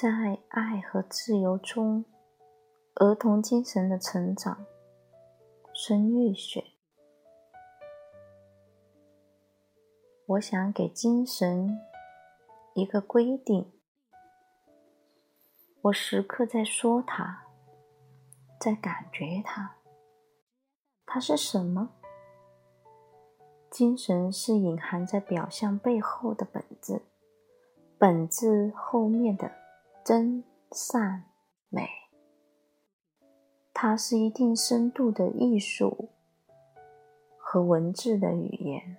在爱和自由中，儿童精神的成长。孙玉雪，我想给精神一个规定。我时刻在说它，在感觉它。它是什么？精神是隐含在表象背后的本质，本质后面的真善美。它是一定深度的艺术和文字的语言。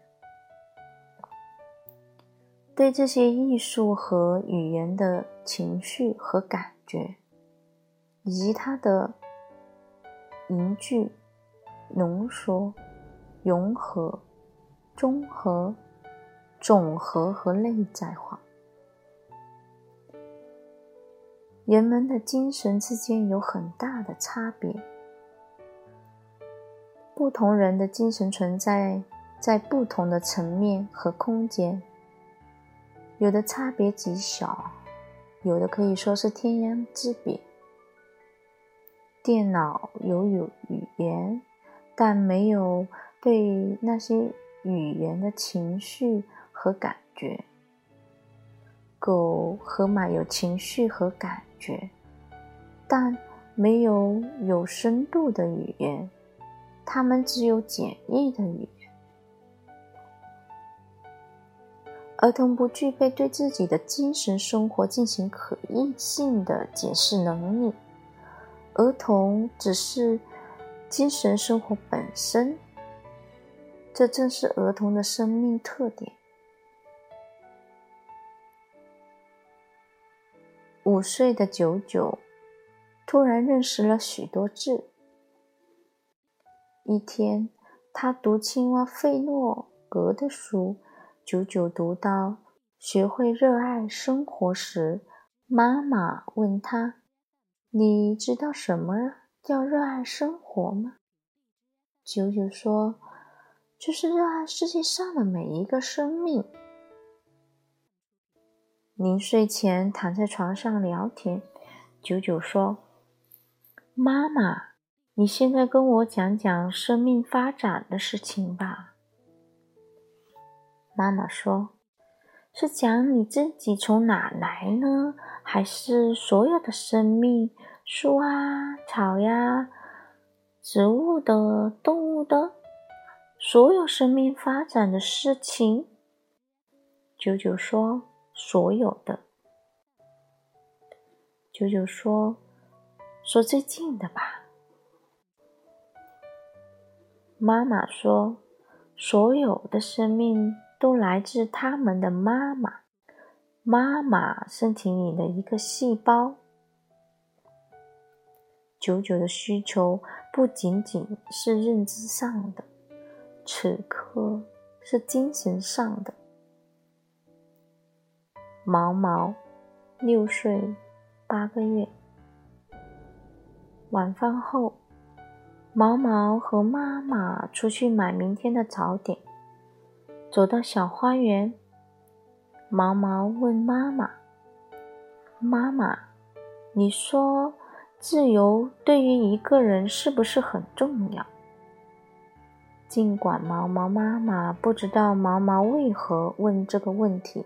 对这些艺术和语言的情绪和感觉，以及它的凝聚。浓缩、融合、综合、总和和内在化，人们的精神之间有很大的差别。不同人的精神存在在不同的层面和空间，有的差别极小，有的可以说是天壤之别。电脑有有语言。但没有对那些语言的情绪和感觉。狗和马有情绪和感觉，但没有有深度的语言。他们只有简易的语言。儿童不具备对自己的精神生活进行可逆性的解释能力。儿童只是。精神生活本身，这正是儿童的生命特点。五岁的九九突然认识了许多字。一天，他读青蛙费诺格的书，九九读到“学会热爱生活”时，妈妈问他：“你知道什么？”叫热爱生活吗？九九说：“就是热爱世界上的每一个生命。”临睡前躺在床上聊天，九九说：“妈妈，你现在跟我讲讲生命发展的事情吧。”妈妈说：“是讲你自己从哪来呢，还是所有的生命？”树啊，草呀，植物的、动物的，所有生命发展的事情。九九说：“所有的。”九九说：“说最近的吧。”妈妈说：“所有的生命都来自他们的妈妈，妈妈身体里的一个细胞。”九九的需求不仅仅是认知上的，此刻是精神上的。毛毛六岁八个月，晚饭后，毛毛和妈妈出去买明天的早点。走到小花园，毛毛问妈妈：“妈妈，你说？”自由对于一个人是不是很重要？尽管毛毛妈妈不知道毛毛为何问这个问题，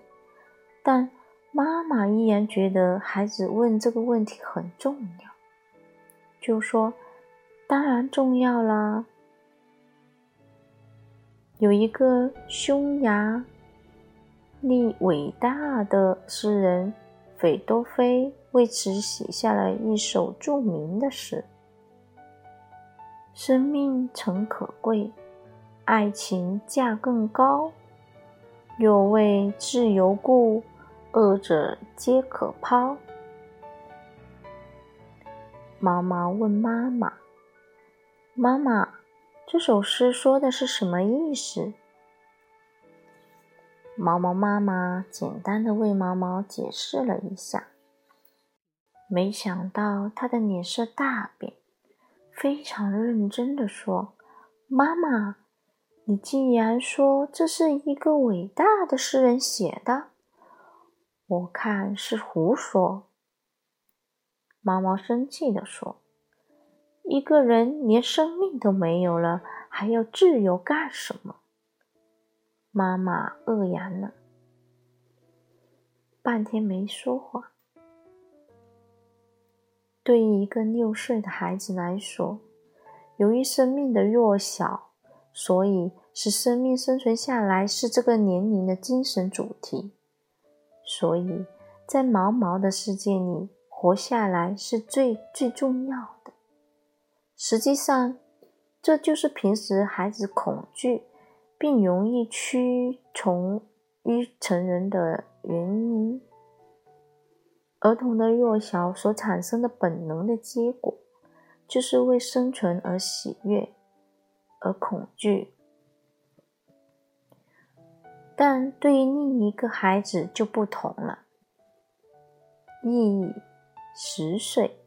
但妈妈依然觉得孩子问这个问题很重要，就说：“当然重要啦。”有一个匈牙利伟大的诗人斐多菲。为此写下了一首著名的诗：“生命诚可贵，爱情价更高。若为自由故，二者皆可抛。”毛毛问妈妈：“妈妈，这首诗说的是什么意思？”毛毛妈妈简单的为毛毛解释了一下。没想到他的脸色大变，非常认真的说：“妈妈，你竟然说这是一个伟大的诗人写的，我看是胡说。毛毛生气地说：“一个人连生命都没有了，还要自由干什么？”妈妈愕然了，半天没说话。对于一个六岁的孩子来说，由于生命的弱小，所以使生命生存下来是这个年龄的精神主题。所以在毛毛的世界里，活下来是最最重要的。实际上，这就是平时孩子恐惧并容易屈从于成人的原因。儿童的弱小所产生的本能的结果，就是为生存而喜悦，而恐惧。但对于另一个孩子就不同了。意义十岁，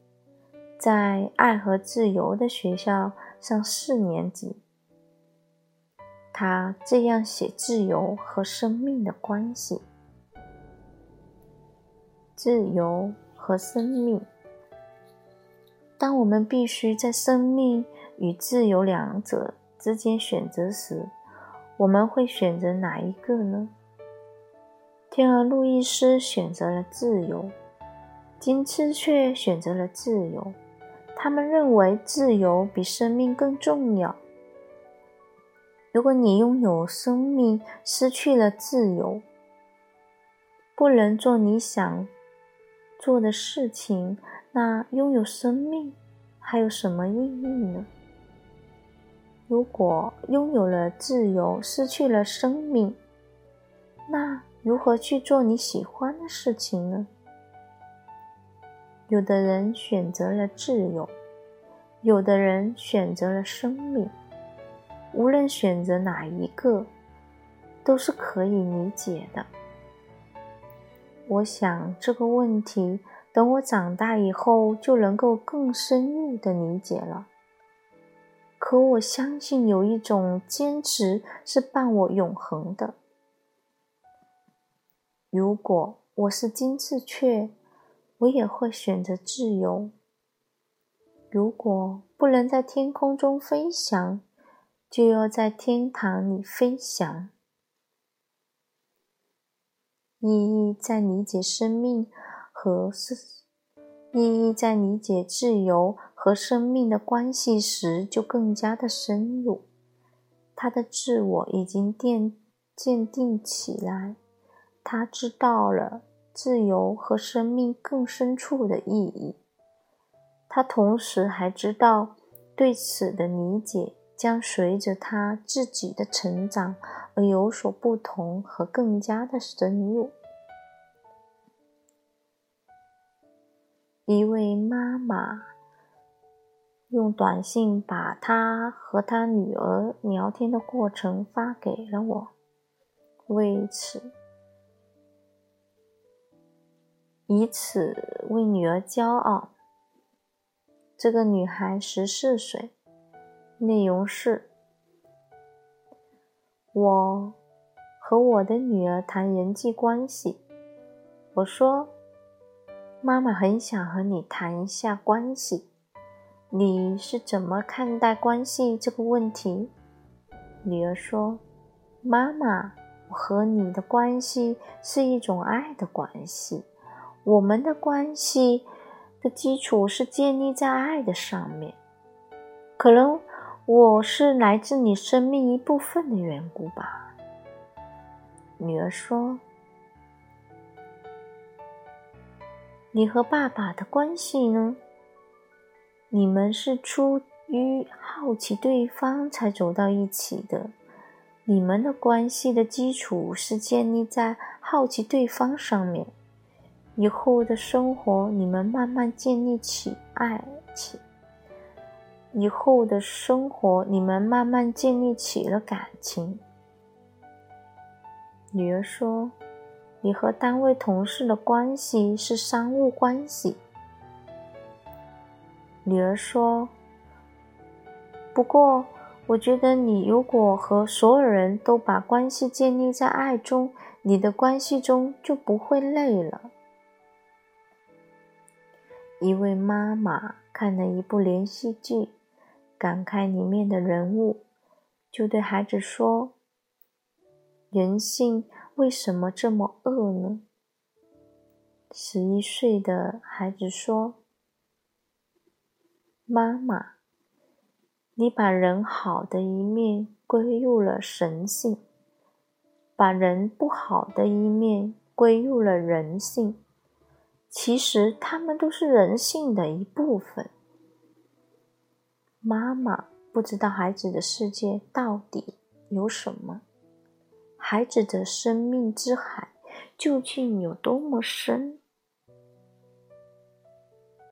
在爱和自由的学校上四年级。他这样写：自由和生命的关系。自由和生命。当我们必须在生命与自由两者之间选择时，我们会选择哪一个呢？天鹅路易斯选择了自由，金翅雀选择了自由。他们认为自由比生命更重要。如果你拥有生命，失去了自由，不能做你想。做的事情，那拥有生命还有什么意义呢？如果拥有了自由，失去了生命，那如何去做你喜欢的事情呢？有的人选择了自由，有的人选择了生命。无论选择哪一个，都是可以理解的。我想这个问题，等我长大以后就能够更深入的理解了。可我相信有一种坚持是伴我永恒的。如果我是金翅雀，我也会选择自由。如果不能在天空中飞翔，就要在天堂里飞翔。意义在理解生命和是意义在理解自由和生命的关系时，就更加的深入。他的自我已经奠鉴定起来，他知道了自由和生命更深处的意义。他同时还知道，对此的理解将随着他自己的成长。而有所不同和更加的深入。一位妈妈用短信把他和他女儿聊天的过程发给了我，为此以此为女儿骄傲。这个女孩十四岁，内容是。我和我的女儿谈人际关系。我说：“妈妈很想和你谈一下关系，你是怎么看待关系这个问题？”女儿说：“妈妈，我和你的关系是一种爱的关系，我们的关系的基础是建立在爱的上面。可能。”我是来自你生命一部分的缘故吧，女儿说：“你和爸爸的关系呢？你们是出于好奇对方才走到一起的。你们的关系的基础是建立在好奇对方上面。以后的生活，你们慢慢建立起爱情。”以后的生活，你们慢慢建立起了感情。女儿说：“你和单位同事的关系是商务关系。”女儿说：“不过，我觉得你如果和所有人都把关系建立在爱中，你的关系中就不会累了。”一位妈妈看了一部连续剧，感慨里面的人物，就对孩子说：“人性为什么这么恶呢？”十一岁的孩子说：“妈妈，你把人好的一面归入了神性，把人不好的一面归入了人性。其实他们都是人性的一部分。”妈妈不知道孩子的世界到底有什么，孩子的生命之海究竟有多么深。